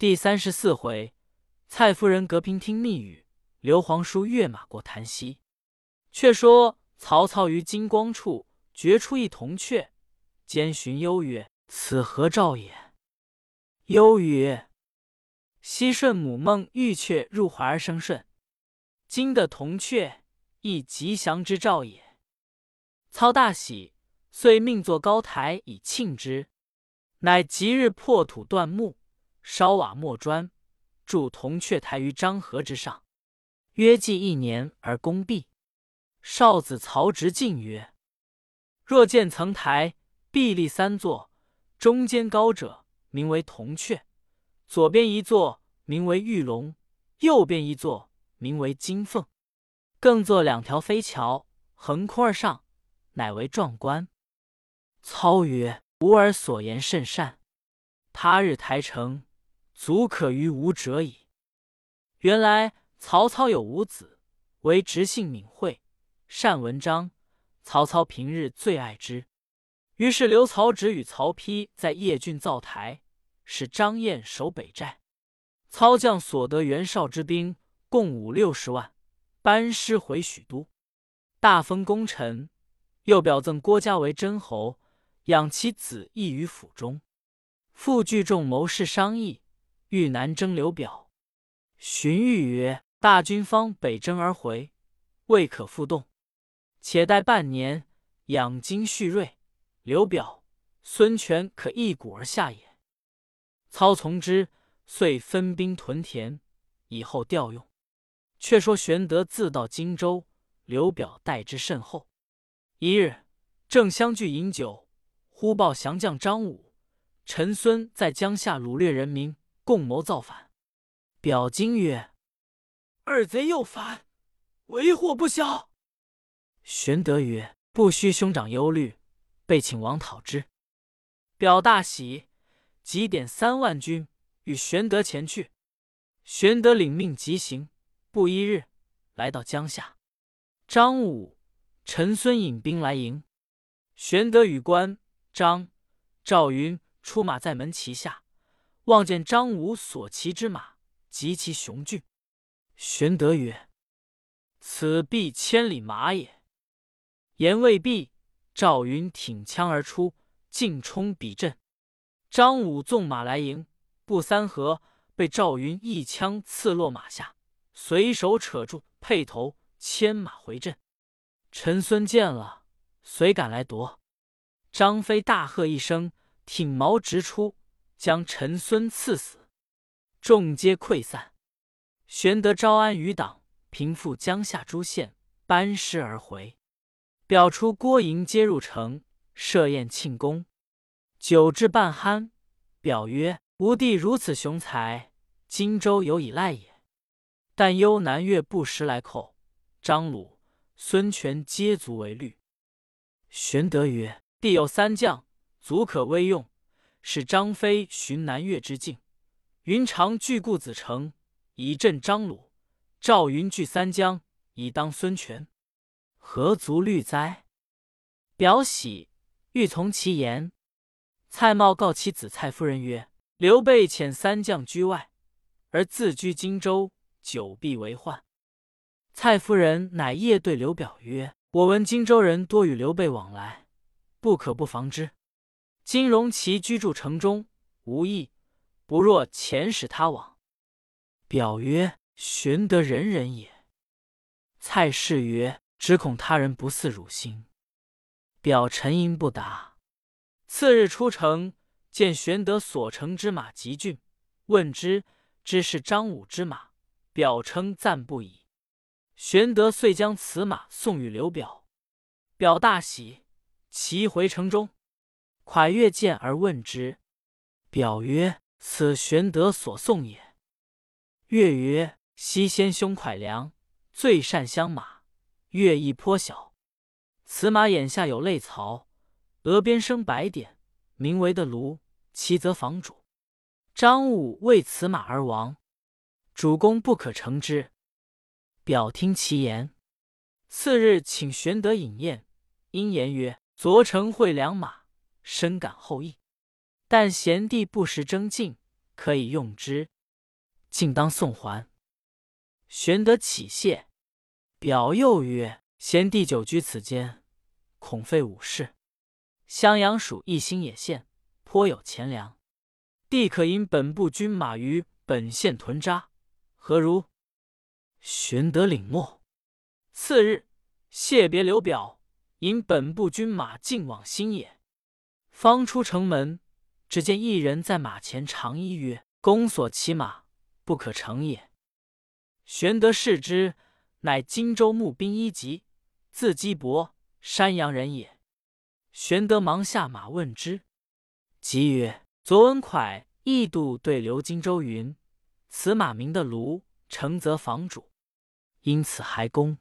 第三十四回，蔡夫人隔屏听密语，刘皇叔跃马过檀溪。却说曹操于金光处掘出一铜雀，兼询忧曰：“此何兆也？”忧曰：“昔舜母梦玉雀入怀而生顺，今的铜雀亦吉祥之兆也。”操大喜，遂命作高台以庆之。乃即日破土断木，烧瓦磨砖，筑铜雀台于漳河之上，约计一年而功毕。少子曹植进曰：“若见层台，壁立三座，中间高者名为铜雀，左边一座名为玉龙，右边一座名为金凤，更作两条飞桥，横空而上，乃为壮观。”操曰。吾儿所言甚善，他日台成，足可于吾者矣。原来曹操有五子，为直性敏慧，善文章。曹操平日最爱之，于是留曹植与曹丕在邺郡造台，使张燕守北寨。操将所得袁绍之兵共五六十万，班师回许都，大封功臣，又表赠郭嘉为真侯。养其子义于府中，复聚众谋士商议，欲南征刘表。荀彧曰：“大军方北征而回，未可复动，且待半年，养精蓄锐。刘表、孙权可一鼓而下也。”操从之，遂分兵屯田，以后调用。却说玄德自到荆州，刘表待之甚厚。一日，正相聚饮酒。忽报降将张武、陈孙在江夏掳掠人民，共谋造反。表惊曰：“二贼又反，为祸不小。”玄德曰：“不须兄长忧虑，备请王讨之。”表大喜，即点三万军与玄德前去。玄德领命即行，不一日来到江夏。张武、陈孙引兵来迎，玄德与关。张赵云出马在门旗下，望见张武所骑之马极其雄峻。玄德曰：“此必千里马也。”言未毕，赵云挺枪而出，径冲彼阵。张武纵马来迎，不三合，被赵云一枪刺落马下，随手扯住辔头，牵马回阵。陈孙见了，遂赶来夺。张飞大喝一声，挺矛直出，将陈孙赐死。众皆溃散。玄德招安余党，平复江夏诸县，班师而回。表出郭营，皆入城设宴庆功。酒至半酣，表曰：“吾弟如此雄才，荆州有以赖也。但忧南越不时来寇，张鲁、孙权皆足为虑。”玄德曰。弟有三将，足可威用，使张飞寻南越之境。云长据固子城，以镇张鲁；赵云据三江，以当孙权。何足虑哉？表喜，欲从其言。蔡瑁告其子蔡夫人曰：“刘备遣三将居外，而自居荆州，久必为患。”蔡夫人乃夜对刘表曰：“我闻荆州人多与刘备往来。”不可不防之。金荣其居住城中，无益，不若遣使他往。表曰：“玄德仁人也。”蔡氏曰：“只恐他人不似汝心。”表沉吟不答。次日出城，见玄德所乘之马极俊，问之，知是张武之马。表称赞不已。玄德遂将此马送与刘表。表大喜。骑回城中，蒯越见而问之，表曰：“此玄德所送也。”越曰：“昔先兄蒯良最善相马，越亦颇小。此马眼下有泪槽，额边生白点，名为的卢，其则房主。张武为此马而亡，主公不可乘之。”表听其言，次日请玄德饮宴，因言曰。昨乘会良马，深感后意。但贤弟不时争进，可以用之，竟当送还。”玄德启谢，表又曰：“贤弟久居此间，恐费武事。襄阳属一心野县，颇有钱粮，弟可引本部军马于本县屯扎，何如？”玄德领诺。次日，谢别刘表，引本部军马进往新野。方出城门，只见一人在马前长揖曰：“公所骑马，不可乘也。”玄德视之，乃荆州牧兵一级，字基伯，山阳人也。玄德忙下马问之，即曰：“左文蒯异度对刘荆州云：‘此马名的卢，乘则房主，因此还公。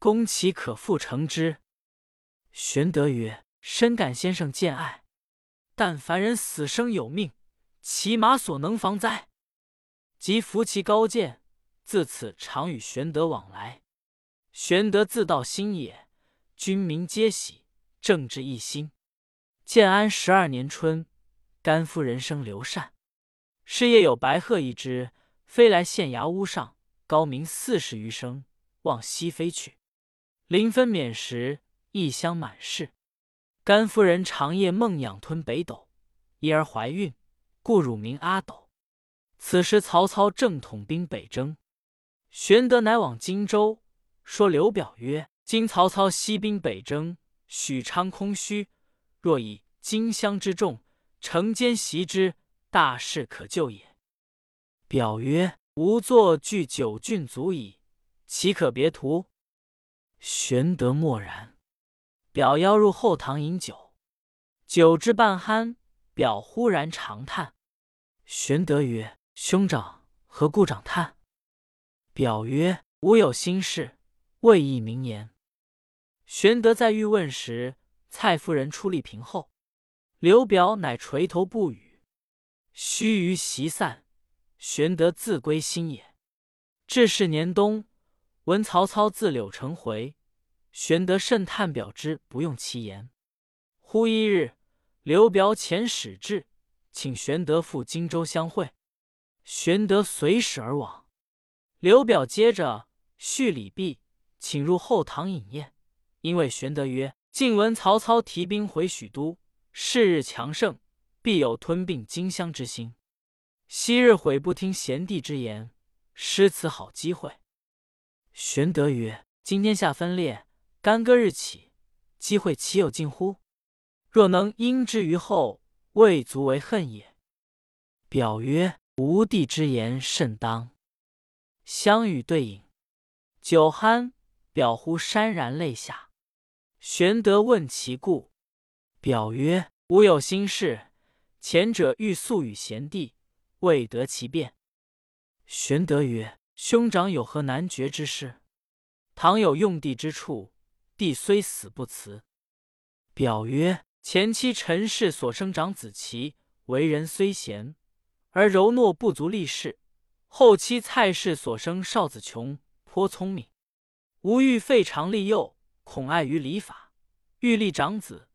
公岂可复乘之？’”玄德曰：“深感先生见爱，但凡人死生有命，骑马所能防哉？”即扶其高见。自此常与玄德往来。玄德自到新野，军民皆喜，政治一心。建安十二年春，甘夫人生刘禅。是夜有白鹤一只，飞来县衙屋上，高鸣四十余声，往西飞去。临分娩时，异香满室。甘夫人长夜梦仰吞北斗，因而怀孕，故乳名阿斗。此时曹操正统兵北征。玄德乃往荆州，说刘表曰：“今曹操西兵北征，许昌空虚，若以荆襄之众乘间袭之，大事可救也。”表曰：“吾作据九郡足矣，岂可别图？”玄德默然。表邀入后堂饮酒，酒至半酣，表忽然长叹。玄德曰：“兄长何故长叹？”表曰：“吾有心事，未易明言。”玄德在欲问时，蔡夫人出立屏后，刘表乃垂头不语。须臾席散，玄德自归新野。至是年冬，闻曹操自柳城回，玄德甚叹表之不用其言。忽一日，刘表遣使至，请玄德赴荆州相会。玄德随使而往。刘表接着叙礼毕，请入后堂饮宴。因为玄德曰：“近闻曹操提兵回许都，是日强盛，必有吞并荆襄之心。昔日悔不听贤弟之言，失此好机会。”玄德曰：“今天下分裂，干戈日起，机会岂有尽乎？若能因之于后，未足为恨也。”表曰：“吾弟之言甚当。”相与对饮，酒酣，表忽潸然泪下。玄德问其故，表曰：“吾有心事，前者欲速与贤弟，未得其便。”玄德曰：“兄长有何难决之事？倘有用地之处，弟虽死不辞。”表曰：“前期陈氏所生长子齐，为人虽贤，而柔懦不足立事。”后期蔡氏所生少子琼颇聪明，吾欲废长立幼，恐碍于礼法，欲立长子，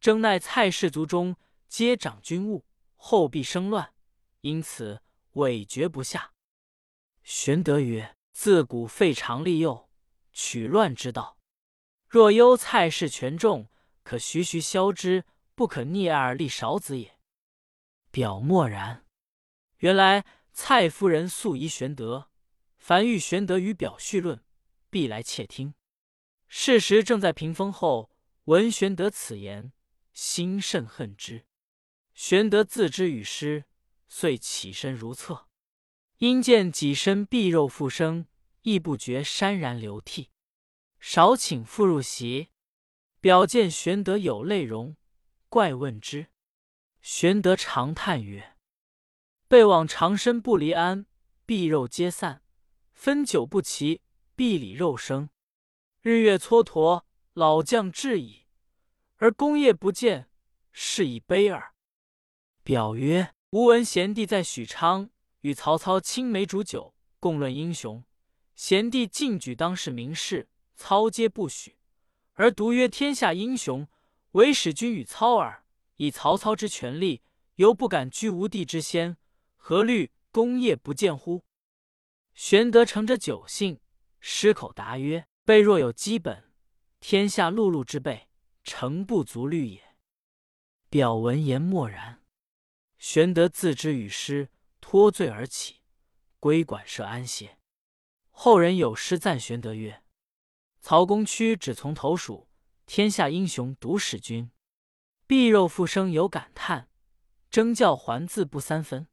征奈蔡氏族中皆掌军务，后必生乱，因此委决不下。玄德曰：“自古废长立幼，取乱之道。若忧蔡氏权重，可徐徐消之，不可逆爱而立少子也。”表默然，原来。蔡夫人素疑玄德，凡遇玄德与表叙论，必来窃听。事时正在屏风后，闻玄德此言，心甚恨之。玄德自知与失，遂起身如厕，因见己身碧肉复生，亦不觉潸然流涕。少请复入席。表见玄德有泪容，怪问之。玄德长叹曰：备往长身不离鞍，臂肉皆散；分久不齐，臂里肉生。日月蹉跎，老将至矣，而功业不见，是以悲耳。表曰：吾闻贤弟在许昌，与曹操青梅煮酒，共论英雄。贤弟进举当世名士，操皆不许，而独曰天下英雄，唯使君与操耳。以曹操之权力，犹不敢居无地之先。何虑功业不见乎？”玄德乘着酒兴，失口答曰：“备若有基本，天下碌碌之辈，诚不足虑也。”表闻言默然。玄德自知与师脱罪而起，归馆舍安歇。后人有诗赞玄德曰：“曹公屈指从头数，天下英雄独使君。碧肉复生有感叹，征教还自不三分。”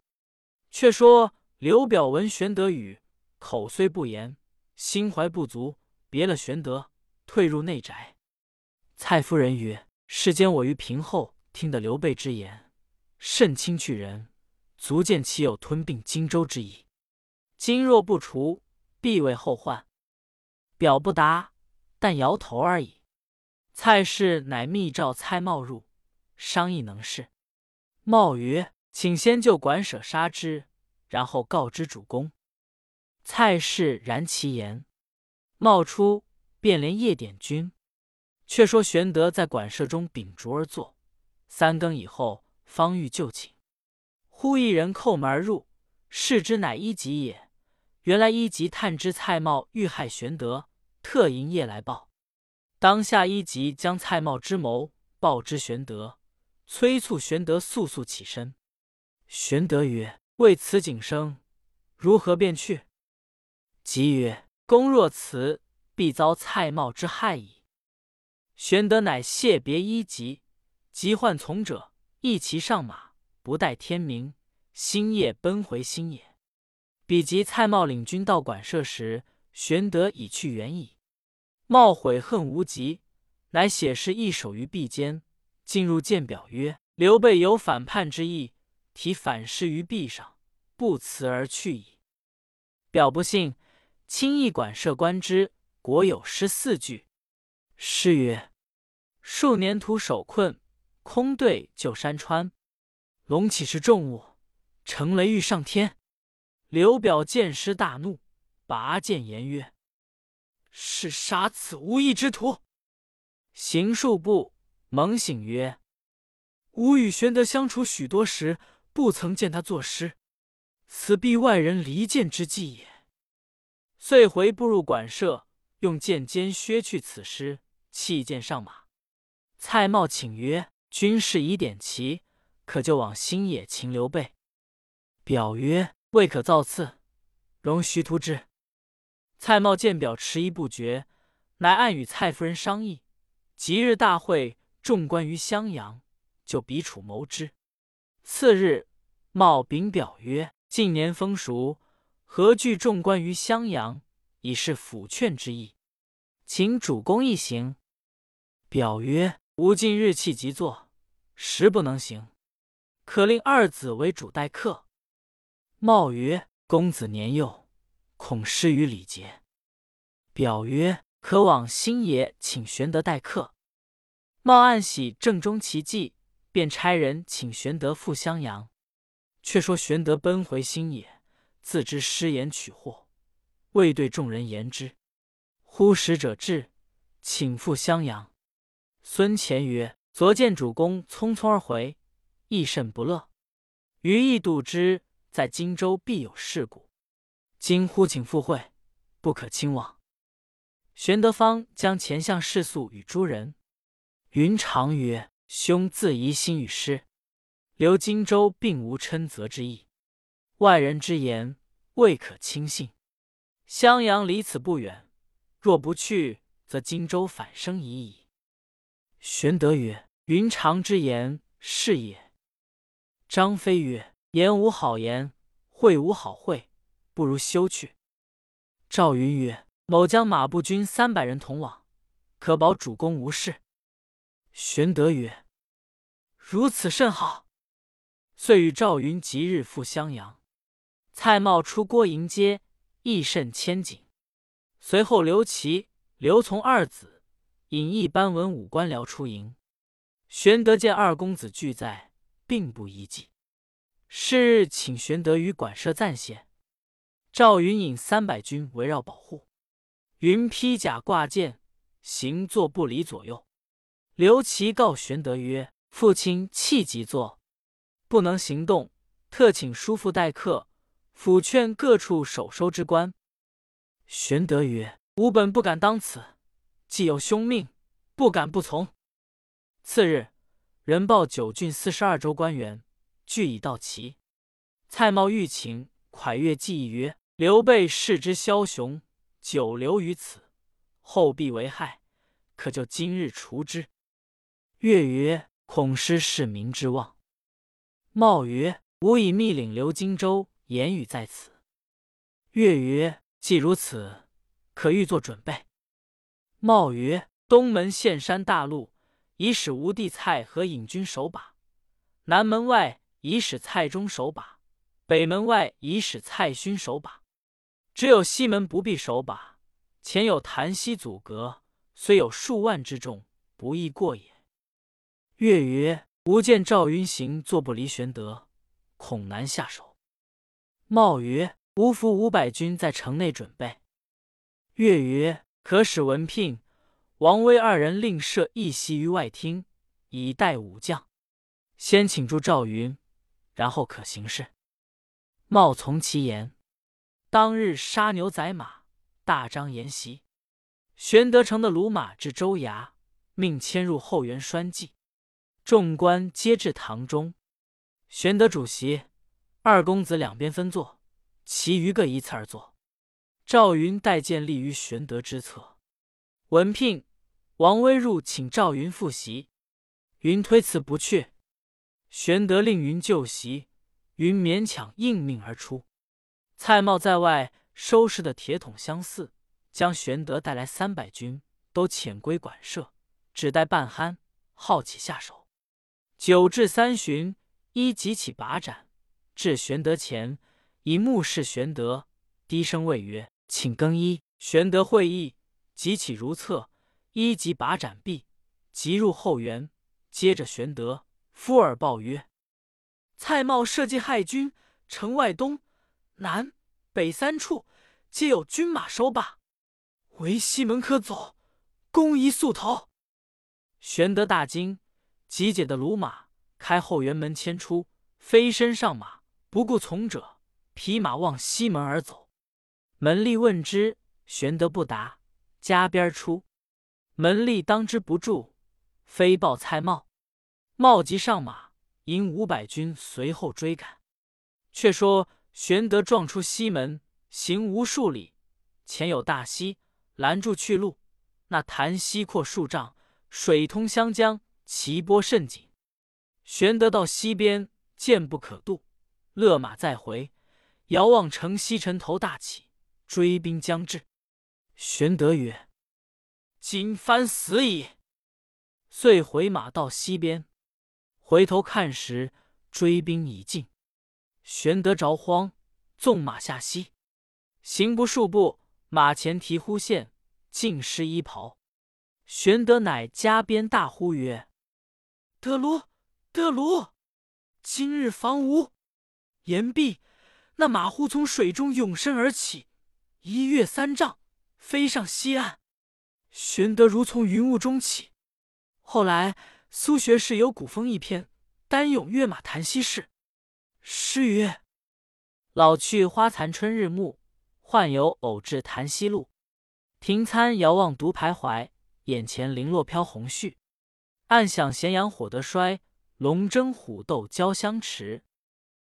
却说刘表闻玄德语。口虽不言，心怀不足，别了玄德，退入内宅。蔡夫人曰：“世间我于平后听得刘备之言，甚轻去人，足见其有吞并荆州之意。今若不除，必为后患。”表不答，但摇头而已。蔡氏乃密召蔡瑁入，商议能事。瑁曰：“请先就馆舍杀之，然后告知主公。”蔡氏然其言，冒出便连夜点军。却说玄德在馆舍中秉烛而坐，三更以后方欲就寝，忽一人叩门而入，视之乃一吉也。原来一吉探知蔡瑁欲害玄德，特营夜来报。当下一吉将蔡瑁之谋报之玄德，催促玄德速速起身。玄德曰：“为此景生，如何便去？”即曰：“公若辞，必遭蔡瑁之害矣。”玄德乃谢别一急，即唤从者一齐上马，不待天明，星夜奔回新野。比及蔡瑁领军到馆舍时，玄德已去远矣。冒悔恨无极，乃写诗一首于壁间，进入见表曰：“刘备有反叛之意，题反诗于壁上，不辞而去矣。”表不信。轻易馆舍观之，果有诗四句。诗曰：“数年徒守困，空对旧山川。龙起时重物，乘雷欲上天。”刘表见诗大怒，拔剑言曰：“是杀此无义之徒！”行数步，猛醒曰：“吾与玄德相处许多时，不曾见他作诗，此必外人离间之计也。”遂回步入馆舍，用剑尖削去此诗，弃剑上马。蔡瑁请曰：“军士已点齐，可就往新野擒刘备。”表曰：“未可造次，容徐图之。”蔡瑁见表迟疑不决，乃暗与蔡夫人商议。即日大会，众官于襄阳，就彼处谋之。次日，瑁禀表曰：“近年风熟。”何惧众官于襄阳，以示抚劝之意，请主公一行。表曰：“吾今日气急作，实不能行，可令二子为主待客。”茂曰：“公子年幼，恐失于礼节。”表曰：“可往新野请玄德待客。”茂暗喜正中其计，便差人请玄德赴襄阳。却说玄德奔回新野。自知失言取祸，未对众人言之。忽使者至，请赴襄阳。孙乾曰：“昨见主公匆匆而回，亦甚不乐。余亦度之在荆州必有事故，今呼请赴会，不可轻忘。”玄德方将前项事诉与诸人。云长曰：“兄自疑心与师，留荆州并无称责之意。”外人之言未可轻信。襄阳离此不远，若不去，则荆州反生疑矣。玄德曰：“云长之言是也。”张飞曰：“言无好言，会无好会，不如休去。”赵云曰：“某将马步军三百人同往，可保主公无事。”玄德曰：“如此甚好。”遂与赵云即日赴襄阳。蔡瑁出郭迎接，亦甚牵谨。随后刘琦、刘琮二子引一班文武官僚出营。玄德见二公子俱在，并不疑忌。是日，请玄德于馆舍暂歇。赵云引三百军围绕保护。云披甲挂剑，行坐不离左右。刘琦告玄德曰：“父亲气急坐，不能行动，特请叔父待客，抚劝各处守收之官。”玄德曰：“吾本不敢当此，既有兄命，不敢不从。”次日，人报九郡四十二州官员俱已到齐。蔡瑁欲请蒯越计议曰：“刘备视之枭雄，久留于此，后必为害，可就今日除之。”月曰：“恐失市民之望。”茂曰：“吾已密领刘荆州，言语在此。”月曰：“既如此，可欲作准备。”茂曰：“东门陷山大路，已使吴地蔡和引军守把；南门外以使蔡中守把。”北门外以使蔡勋守把，只有西门不必守把。前有檀溪阻隔，虽有数万之众，不易过也。月曰：“吾见赵云行坐不离玄德，恐难下手。”茂曰：“吾伏五百军在城内准备。”月曰：“可使文聘、王威二人另设一席于外厅，以待武将。先请住赵云，然后可行事。”茂从其言，当日杀牛宰马，大张筵席。玄德乘的鲁马至州衙，命迁入后园拴骑。众官皆至堂中，玄德主席，二公子两边分坐，其余各依次而坐。赵云带剑立于玄德之侧。文聘、王威入请赵云复席，云推辞不去。玄德令云就席。云勉强应命而出，蔡瑁在外收拾的铁桶相似，将玄德带来三百军都遣归馆舍，只待半酣，好起下手。酒至三巡，一即起拔盏，至玄德前，以目视玄德，低声谓曰：“请更衣。”玄德会意，即起如厕，一即拔盏毕，即入后园，接着玄德夫耳报曰。蔡瑁设计害军，城外东南北三处皆有军马收罢，唯西门可走，公宜速逃。玄德大惊，急解的鲁马，开后园门牵出，飞身上马，不顾从者，匹马望西门而走。门吏问之，玄德不答，加鞭出。门吏当之不住，飞报蔡瑁，瑁即上马。引五百军随后追赶。却说玄德撞出西门，行无数里，前有大溪拦住去路。那潭溪阔数丈，水通湘江，其波甚紧。玄德到溪边，见不可渡，勒马再回。遥望城西城头大起，追兵将至。玄德曰：“今番死矣。”遂回马到溪边。回头看时，追兵已尽。玄德着慌，纵马下溪，行不数步，马前蹄忽现，尽失衣袍。玄德乃加鞭大呼曰：“得卢，得卢！今日防吴！”言毕，那马忽从水中涌身而起，一跃三丈，飞上西岸。玄德如从云雾中起。后来。苏学士有古风一篇，单咏跃马谈西事。诗曰：“老去花残春日暮，换游偶至檀溪路。停餐遥望独徘徊，眼前零落飘红絮。暗想咸阳火得衰，龙争虎斗交相持。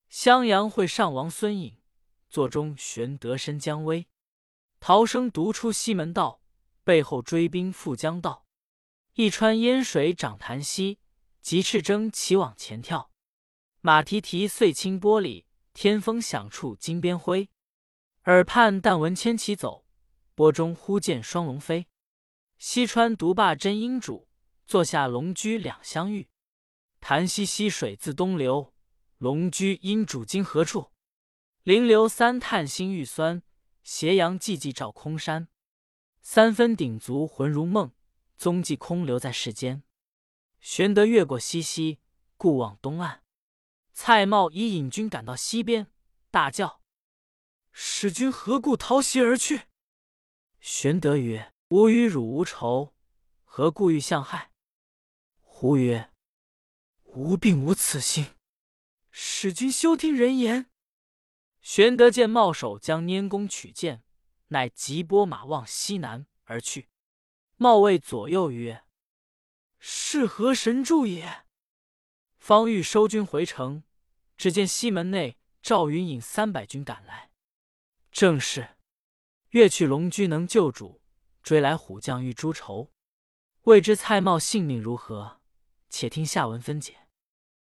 襄阳会上王孙颖，座中玄德身将危。逃生独出西门道，背后追兵复将到。”一川烟水涨潭溪，急赤征齐往前跳。马蹄蹄碎清玻璃，天风响处金鞭灰。耳畔但闻千骑走，波中忽见双龙飞。西川独霸真英主，坐下龙驹两相遇。潭溪溪水自东流，龙驹英主今何处？临流三叹心欲酸，斜阳寂寂照空山。三分鼎足魂如梦。踪迹空留在世间。玄德越过西溪，故往东岸。蔡瑁已引军赶到溪边，大叫：“使君何故逃溪而去？”玄德曰：“吾与汝无仇，何故欲相害？”胡曰：“吾并无此心。使君休听人言。”玄德见茂手将拈弓取箭，乃急拨马望西南而去。茂谓左右曰：“是何神助也？”方欲收军回城，只见西门内赵云引三百军赶来。正是：“越去龙驹能救主，追来虎将欲诛仇。”未知蔡瑁性命如何？且听下文分解。